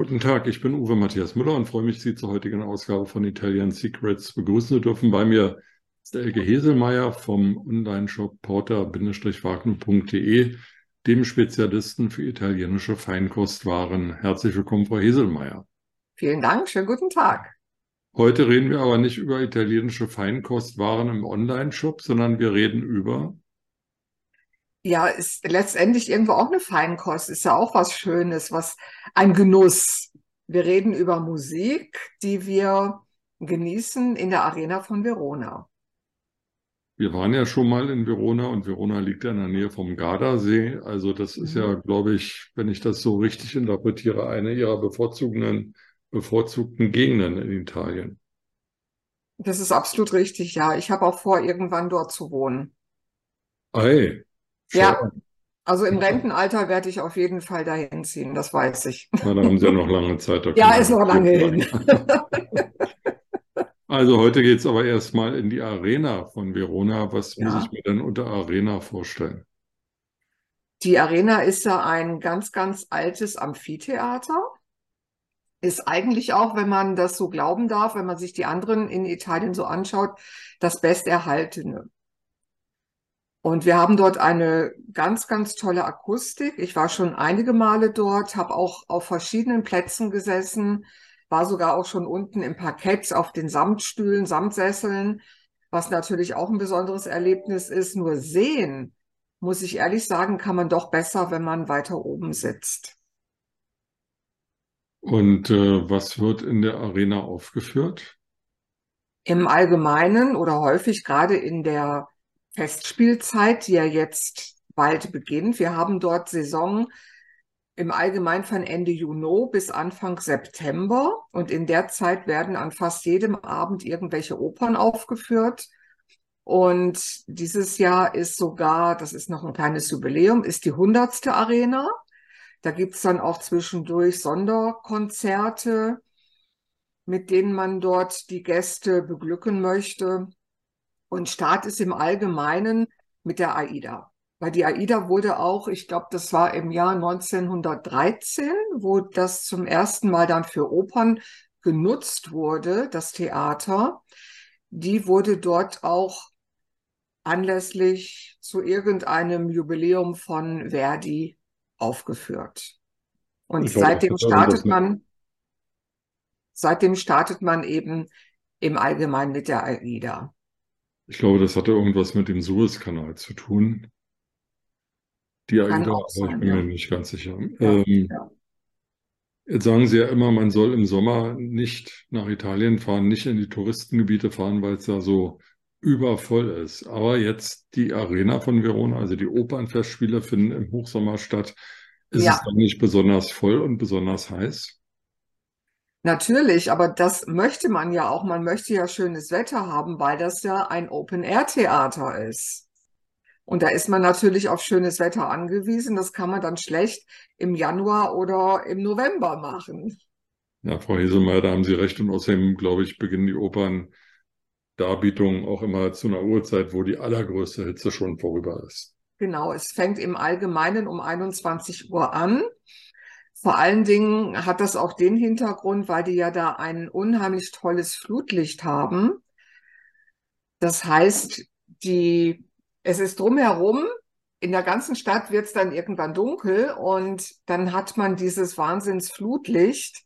Guten Tag, ich bin Uwe Matthias Müller und freue mich, Sie zur heutigen Ausgabe von Italian Secrets begrüßen zu dürfen. Bei mir ist Elke Heselmeier vom Online-Shop porter-wagner.de, dem Spezialisten für italienische Feinkostwaren. Herzlich willkommen, Frau Heselmeier. Vielen Dank, schönen guten Tag. Heute reden wir aber nicht über italienische Feinkostwaren im Online-Shop, sondern wir reden über ja, ist letztendlich irgendwo auch eine Feinkost, ist ja auch was Schönes, was ein Genuss. Wir reden über Musik, die wir genießen in der Arena von Verona. Wir waren ja schon mal in Verona und Verona liegt ja in der Nähe vom Gardasee. Also das ist ja, mhm. glaube ich, wenn ich das so richtig interpretiere, eine ihrer bevorzugten, bevorzugten Gegenden in Italien. Das ist absolut richtig, ja. Ich habe auch vor, irgendwann dort zu wohnen. Ei, ja, also im Rentenalter werde ich auf jeden Fall dahin ziehen, das weiß ich. Na, da haben Sie ja noch lange Zeit. Ja, ist noch lange hin. Also heute geht es aber erstmal in die Arena von Verona. Was ja. muss ich mir denn unter Arena vorstellen? Die Arena ist ja ein ganz, ganz altes Amphitheater. Ist eigentlich auch, wenn man das so glauben darf, wenn man sich die anderen in Italien so anschaut, das besterhaltene. Und wir haben dort eine ganz, ganz tolle Akustik. Ich war schon einige Male dort, habe auch auf verschiedenen Plätzen gesessen, war sogar auch schon unten im Parkett auf den Samtstühlen, Samtsesseln, was natürlich auch ein besonderes Erlebnis ist. Nur sehen, muss ich ehrlich sagen, kann man doch besser, wenn man weiter oben sitzt. Und äh, was wird in der Arena aufgeführt? Im Allgemeinen oder häufig gerade in der Festspielzeit, die ja jetzt bald beginnt. Wir haben dort Saison im Allgemeinen von Ende Juni bis Anfang September. Und in der Zeit werden an fast jedem Abend irgendwelche Opern aufgeführt. Und dieses Jahr ist sogar, das ist noch ein kleines Jubiläum, ist die hundertste Arena. Da gibt's dann auch zwischendurch Sonderkonzerte, mit denen man dort die Gäste beglücken möchte. Und Start ist im Allgemeinen mit der AIDA. Weil die AIDA wurde auch, ich glaube, das war im Jahr 1913, wo das zum ersten Mal dann für Opern genutzt wurde, das Theater. Die wurde dort auch anlässlich zu irgendeinem Jubiläum von Verdi aufgeführt. Und seitdem startet man, seitdem startet man eben im Allgemeinen mit der AIDA. Ich glaube, das hatte irgendwas mit dem Suezkanal zu tun. Die AIDA, aber ich bin ja. mir nicht ganz sicher. Ja, ähm, ja. Jetzt sagen Sie ja immer, man soll im Sommer nicht nach Italien fahren, nicht in die Touristengebiete fahren, weil es da so übervoll ist. Aber jetzt die Arena von Verona, also die Opernfestspiele finden im Hochsommer statt. Ist es dann nicht besonders voll und besonders heiß? Natürlich, aber das möchte man ja auch. Man möchte ja schönes Wetter haben, weil das ja ein Open-Air-Theater ist. Und da ist man natürlich auf schönes Wetter angewiesen. Das kann man dann schlecht im Januar oder im November machen. Ja, Frau Heselmeier, da haben Sie recht. Und außerdem, glaube ich, beginnen die Operndarbietungen auch immer zu einer Uhrzeit, wo die allergrößte Hitze schon vorüber ist. Genau, es fängt im Allgemeinen um 21 Uhr an. Vor allen Dingen hat das auch den Hintergrund, weil die ja da ein unheimlich tolles Flutlicht haben. Das heißt, die, es ist drumherum, in der ganzen Stadt wird es dann irgendwann dunkel und dann hat man dieses Wahnsinnsflutlicht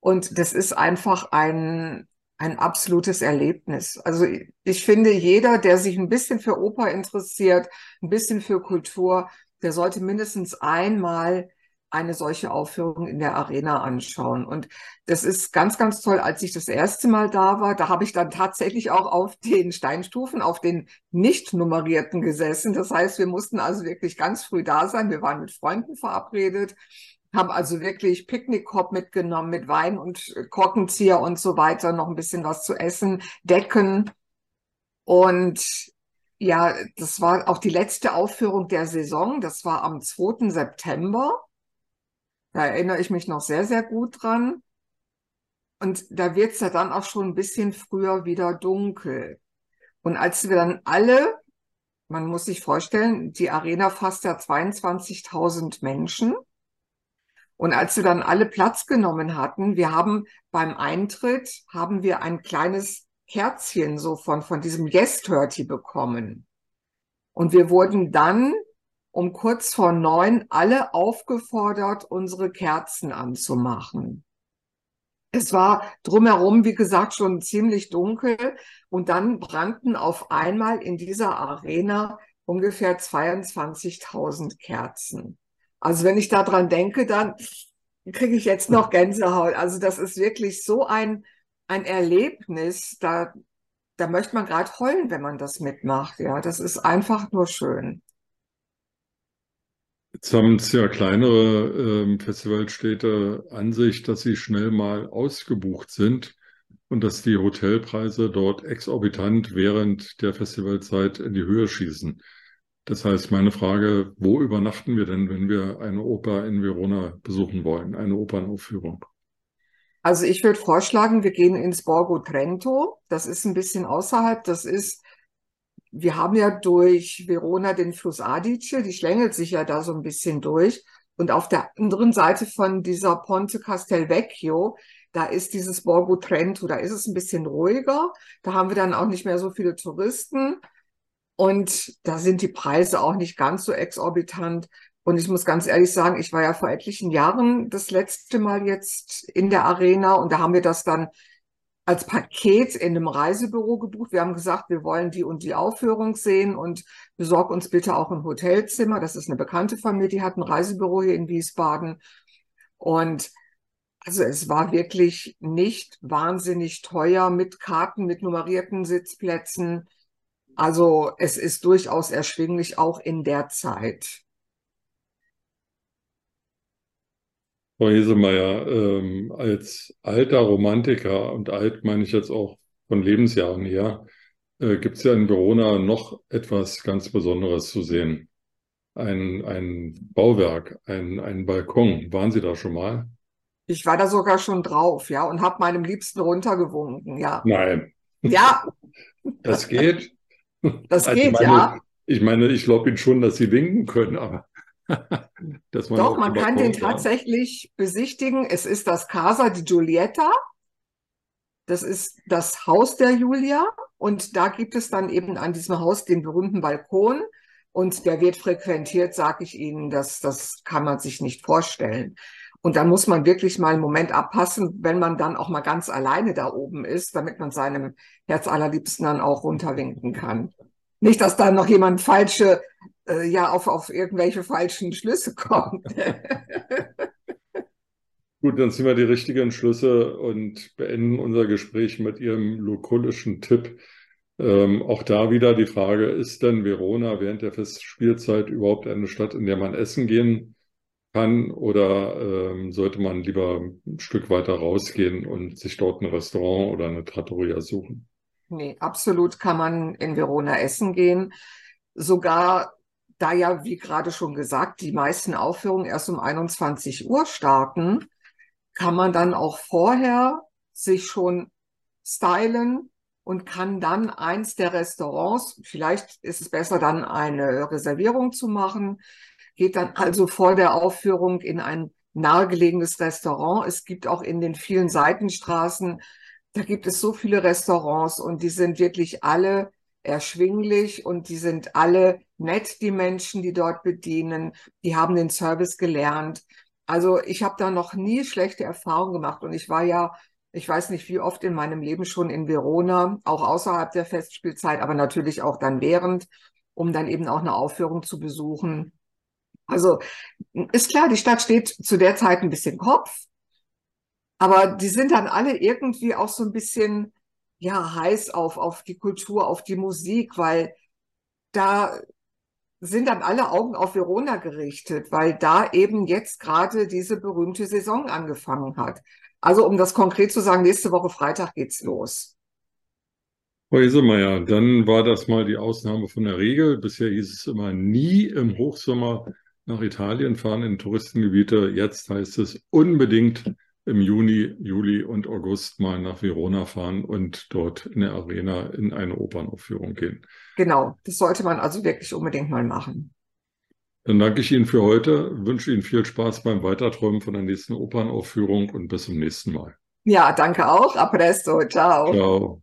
und das ist einfach ein, ein absolutes Erlebnis. Also ich finde, jeder, der sich ein bisschen für Oper interessiert, ein bisschen für Kultur, der sollte mindestens einmal eine solche Aufführung in der Arena anschauen. Und das ist ganz, ganz toll. Als ich das erste Mal da war, da habe ich dann tatsächlich auch auf den Steinstufen, auf den nicht nummerierten gesessen. Das heißt, wir mussten also wirklich ganz früh da sein. Wir waren mit Freunden verabredet, haben also wirklich Picknickkorb mitgenommen mit Wein und Korkenzieher und so weiter, noch ein bisschen was zu essen, Decken. Und ja, das war auch die letzte Aufführung der Saison. Das war am 2. September. Da erinnere ich mich noch sehr, sehr gut dran. Und da wird es ja dann auch schon ein bisschen früher wieder dunkel. Und als wir dann alle, man muss sich vorstellen, die Arena fasst ja 22.000 Menschen. Und als wir dann alle Platz genommen hatten, wir haben beim Eintritt, haben wir ein kleines Kerzchen so von, von diesem Yes Turty bekommen. Und wir wurden dann um kurz vor neun alle aufgefordert, unsere Kerzen anzumachen. Es war drumherum, wie gesagt, schon ziemlich dunkel und dann brannten auf einmal in dieser Arena ungefähr 22.000 Kerzen. Also wenn ich daran denke, dann kriege ich jetzt noch Gänsehaut. Also das ist wirklich so ein, ein Erlebnis, da, da möchte man gerade heulen, wenn man das mitmacht. Ja, das ist einfach nur schön. Jetzt haben es ja kleinere ähm, Festivalstädte an sich, dass sie schnell mal ausgebucht sind und dass die Hotelpreise dort exorbitant während der Festivalzeit in die Höhe schießen. Das heißt, meine Frage, wo übernachten wir denn, wenn wir eine Oper in Verona besuchen wollen, eine Opernaufführung? Also ich würde vorschlagen, wir gehen ins Borgo Trento. Das ist ein bisschen außerhalb. Das ist, wir haben ja durch Verona den Fluss Adige, die schlängelt sich ja da so ein bisschen durch. Und auf der anderen Seite von dieser Ponte Castelvecchio, da ist dieses Borgo Trento, da ist es ein bisschen ruhiger. Da haben wir dann auch nicht mehr so viele Touristen. Und da sind die Preise auch nicht ganz so exorbitant. Und ich muss ganz ehrlich sagen, ich war ja vor etlichen Jahren das letzte Mal jetzt in der Arena und da haben wir das dann als Paket in einem Reisebüro gebucht. Wir haben gesagt, wir wollen die und die Aufführung sehen und besorg uns bitte auch ein Hotelzimmer. Das ist eine bekannte Familie, die hat ein Reisebüro hier in Wiesbaden. Und also es war wirklich nicht wahnsinnig teuer mit Karten, mit nummerierten Sitzplätzen. Also es ist durchaus erschwinglich, auch in der Zeit. Frau Hesemeyer, ähm, als alter Romantiker, und alt meine ich jetzt auch von Lebensjahren her, äh, gibt es ja in Verona noch etwas ganz Besonderes zu sehen. Ein, ein Bauwerk, ein, ein Balkon. Waren Sie da schon mal? Ich war da sogar schon drauf, ja, und habe meinem Liebsten runtergewunken, ja. Nein. Ja. Das geht. Das also geht, meine, ja. Ich meine, ich glaube Ihnen schon, dass Sie winken können, aber dass man Doch, man kann den tatsächlich besichtigen. Es ist das Casa di Giulietta. Das ist das Haus der Julia. Und da gibt es dann eben an diesem Haus den berühmten Balkon. Und der wird frequentiert, sage ich Ihnen, das, das kann man sich nicht vorstellen. Und dann muss man wirklich mal einen Moment abpassen, wenn man dann auch mal ganz alleine da oben ist, damit man seinem Herz allerliebsten dann auch runterwinken kann. Nicht, dass da noch jemand falsche, äh, ja, auf, auf irgendwelche falschen Schlüsse kommt. Gut, dann ziehen wir die richtigen Schlüsse und beenden unser Gespräch mit Ihrem lokulischen Tipp. Ähm, auch da wieder die Frage, ist denn Verona während der Festspielzeit überhaupt eine Stadt, in der man essen gehen kann oder ähm, sollte man lieber ein Stück weiter rausgehen und sich dort ein Restaurant oder eine Trattoria suchen? Nee, absolut kann man in Verona essen gehen. Sogar da ja, wie gerade schon gesagt, die meisten Aufführungen erst um 21 Uhr starten, kann man dann auch vorher sich schon stylen und kann dann eins der Restaurants, vielleicht ist es besser dann eine Reservierung zu machen, geht dann also vor der Aufführung in ein nahegelegenes Restaurant. Es gibt auch in den vielen Seitenstraßen, da gibt es so viele Restaurants und die sind wirklich alle erschwinglich und die sind alle nett, die Menschen, die dort bedienen. Die haben den Service gelernt. Also ich habe da noch nie schlechte Erfahrungen gemacht und ich war ja, ich weiß nicht wie oft in meinem Leben schon in Verona, auch außerhalb der Festspielzeit, aber natürlich auch dann während, um dann eben auch eine Aufführung zu besuchen. Also ist klar, die Stadt steht zu der Zeit ein bisschen Kopf, aber die sind dann alle irgendwie auch so ein bisschen, ja, heiß auf, auf die Kultur, auf die Musik, weil da sind dann alle Augen auf Verona gerichtet, weil da eben jetzt gerade diese berühmte Saison angefangen hat. Also um das konkret zu sagen, nächste Woche Freitag geht's los. Frau Isemeyer, dann war das mal die Ausnahme von der Regel. Bisher hieß es immer nie im Hochsommer nach Italien fahren in Touristengebiete. Jetzt heißt es unbedingt im Juni, Juli und August mal nach Verona fahren und dort in der Arena in eine Opernaufführung gehen. Genau, das sollte man also wirklich unbedingt mal machen. Dann danke ich Ihnen für heute, wünsche Ihnen viel Spaß beim Weiterträumen von der nächsten Opernaufführung und bis zum nächsten Mal. Ja, danke auch. A presto. Ciao. Ciao.